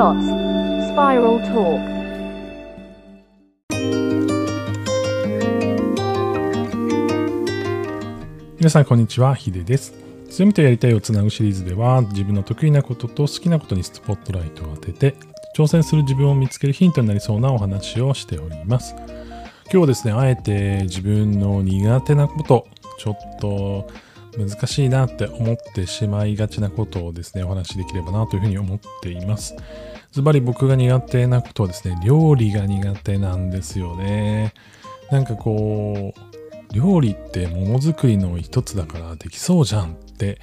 Spiral Talk. 皆さんこんにちは、ヒデです。強みとやりたいをつなぐシリーズでは、自分の得意なことと好きなことにスポットライトを当てて、挑戦する自分を見つけるヒントになりそうなお話をしております。今日はですね、あえて自分の苦手なこと、ちょっと難しいなって思ってしまいがちなことをですね、お話しできればなというふうに思っています。ズバリ僕が苦手なことはですね、料理が苦手なんですよね。なんかこう、料理ってものづくりの一つだからできそうじゃんって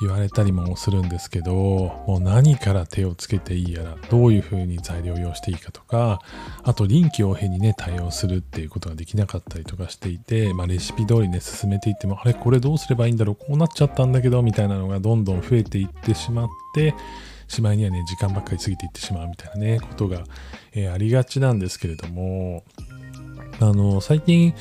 言われたりもするんですけどもう何から手をつけていいやらどういうふうに材料を用意していいかとかあと臨機応変にね対応するっていうことができなかったりとかしていて、まあ、レシピ通りね進めていってもあれこれどうすればいいんだろうこうなっちゃったんだけどみたいなのがどんどん増えていってしまってしまいにはね時間ばっかり過ぎていってしまうみたいなねことが、えーありがちなんですけれどもあの最近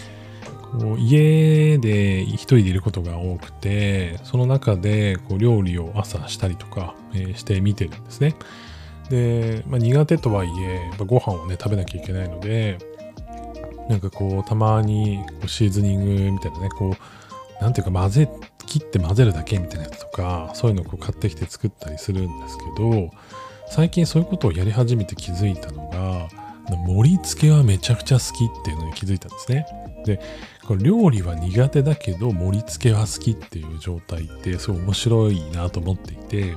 こう家で一人でいることが多くてその中でこう料理を朝したりとか、えして見てるんですね。で、まあ、苦手とはいえやっぱご飯をね食べなきゃいけないのでなんかこうたまにこうシーズニングみたいなねこうなんていうか混ぜ切って混ぜるだけみたいなやつとかそういうのをこう買ってきて作ったりするんですけど最近そういうことをやり始めて気づいたのが盛り付けはめちゃくちゃ好きっていうのに気づいたんですね。でこれ料理は苦手だけど盛り付けは好きっていう状態ってすごい面白いなと思っていて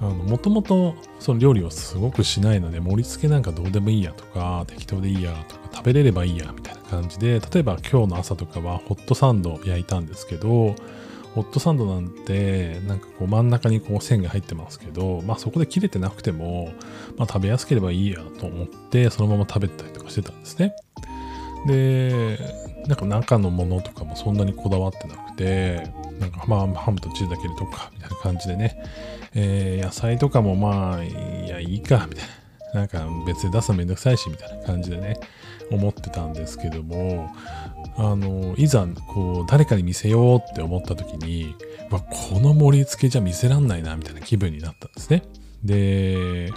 もともとその料理をすごくしないので盛り付けなんかどうでもいいやとか適当でいいやとか食べれればいいやみたいな感じで例えば今日の朝とかはホットサンド焼いたんですけどホットサンドなんてなんかこう真ん中にこう線が入ってますけどまあそこで切れてなくても、まあ、食べやすければいいやと思ってそのまま食べたりとかしてたんですねでなんか中のものとかもそんなにこだわってなくて、なんかまあハムとチーズだけ入れとか、みたいな感じでね、えー野菜とかもまあ、いや、いいか、みたいな。なんか別に出すのめんどくさいし、みたいな感じでね、思ってたんですけども、あの、いざ、こう、誰かに見せようって思った時に、わこの盛り付けじゃ見せらんないな、みたいな気分になったんですね。で、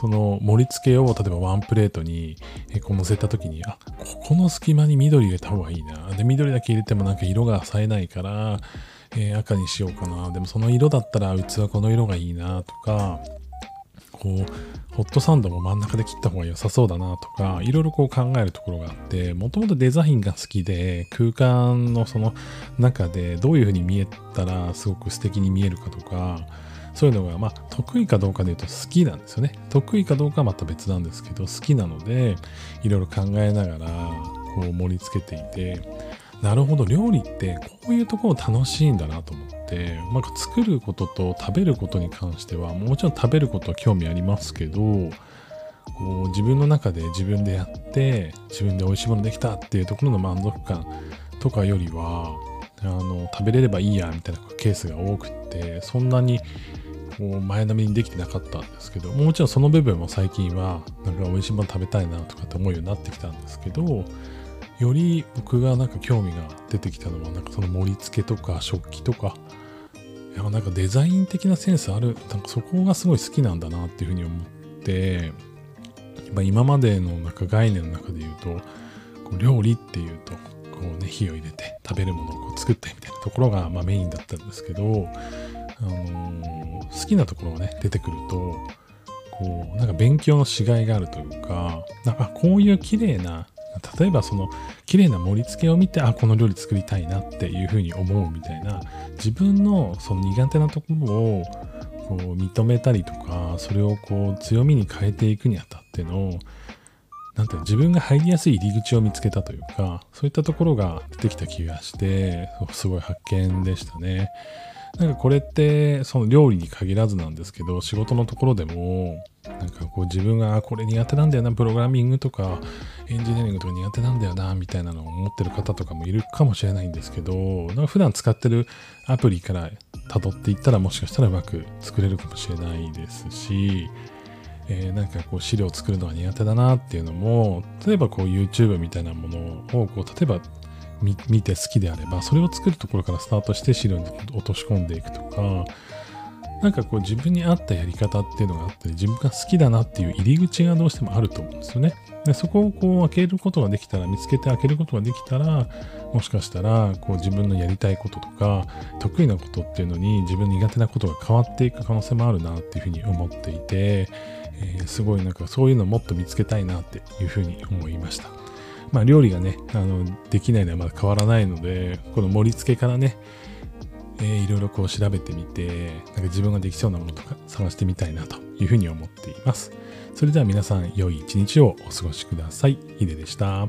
その盛り付けを例えばワンプレートにこう乗せた時にあここの隙間に緑入れた方がいいなで緑だけ入れてもなんか色が冴えないから、えー赤にしようかなでもその色だったら器この色がいいなとかこうホットサンドも真ん中で切った方が良さそうだなとかいろいろこう考えるところがあってもともとデザインが好きで空間のその中でどういう風に見えたらすごく素敵に見えるかとかそういうのが、まあ、得意かどうかで言うと好きなんですよね。得意かどうかはまた別なんですけど、好きなので、いろいろ考えながら、こう盛り付けていて、なるほど、料理ってこういうところ楽しいんだなと思って、なんか作ることと食べることに関しては、もちろん食べることは興味ありますけど、こう自分の中で自分でやって、自分で美味しいものできたっていうところの満足感とかよりは、あの食べれればいいやみたいなケースが多くってそんなに前並みにできてなかったんですけどもちろんその部分も最近はなんか美味しいもの食べたいなとかって思うようになってきたんですけどより僕がなんか興味が出てきたのはなんかその盛り付けとか食器とかいやなんかデザイン的なセンスあるなんかそこがすごい好きなんだなっていうふうに思ってやっぱ今までのなんか概念の中で言うとこう料理っていうとこうね火を入れて食べるものをこう作ったりみたいなところがまあメインだったんですけど、あのー好きなところがね出てくるとこうなんか勉強のしがいがあるというかなんかこういう綺麗な例えばその綺麗な盛り付けを見てあこの料理作りたいなっていうふうに思うみたいな自分のその苦手なところをこう認めたりとかそれをこう強みに変えていくにあたってのなんていうの自分が入りやすい入り口を見つけたというかそういったところが出てきた気がしてすごい発見でしたね。なんかこれってその料理に限らずなんですけど仕事のところでもなんかこう自分がこれ苦手なんだよなプログラミングとかエンジニアリングとか苦手なんだよなみたいなのを思ってる方とかもいるかもしれないんですけどなんか普段使ってるアプリから辿っていったらもしかしたらうまく作れるかもしれないですし、えーなんかこう資料を作るのが苦手だなっていうのも例えばこう YouTube みたいなものをこう例えば見て好きであればそれを作るところからスタートして資料に落とし込んでいくとかなんかこう自分に合ったやり方っていうのがあったり、自分が好きだなっていう入り口がどうしてもあると思うんですよね。でそこをこう開けることができたら、見つけて開けることができたら、もしかしたらこう自分のやりたいこととか、得意なことっていうのに自分苦手なことが変わっていく可能性もあるなっていうふうに思っていて、えー、すごいなんかそういうのをもっと見つけたいなっていうふうに思いました。まあ料理がね、あの、できないのはまだ変わらないので、この盛り付けからね、えー、いろいろこう調べてみて、なんか自分ができそうなものとか探してみたいなというふうに思っています。それでは皆さん、良い一日をお過ごしください。ヒデでした。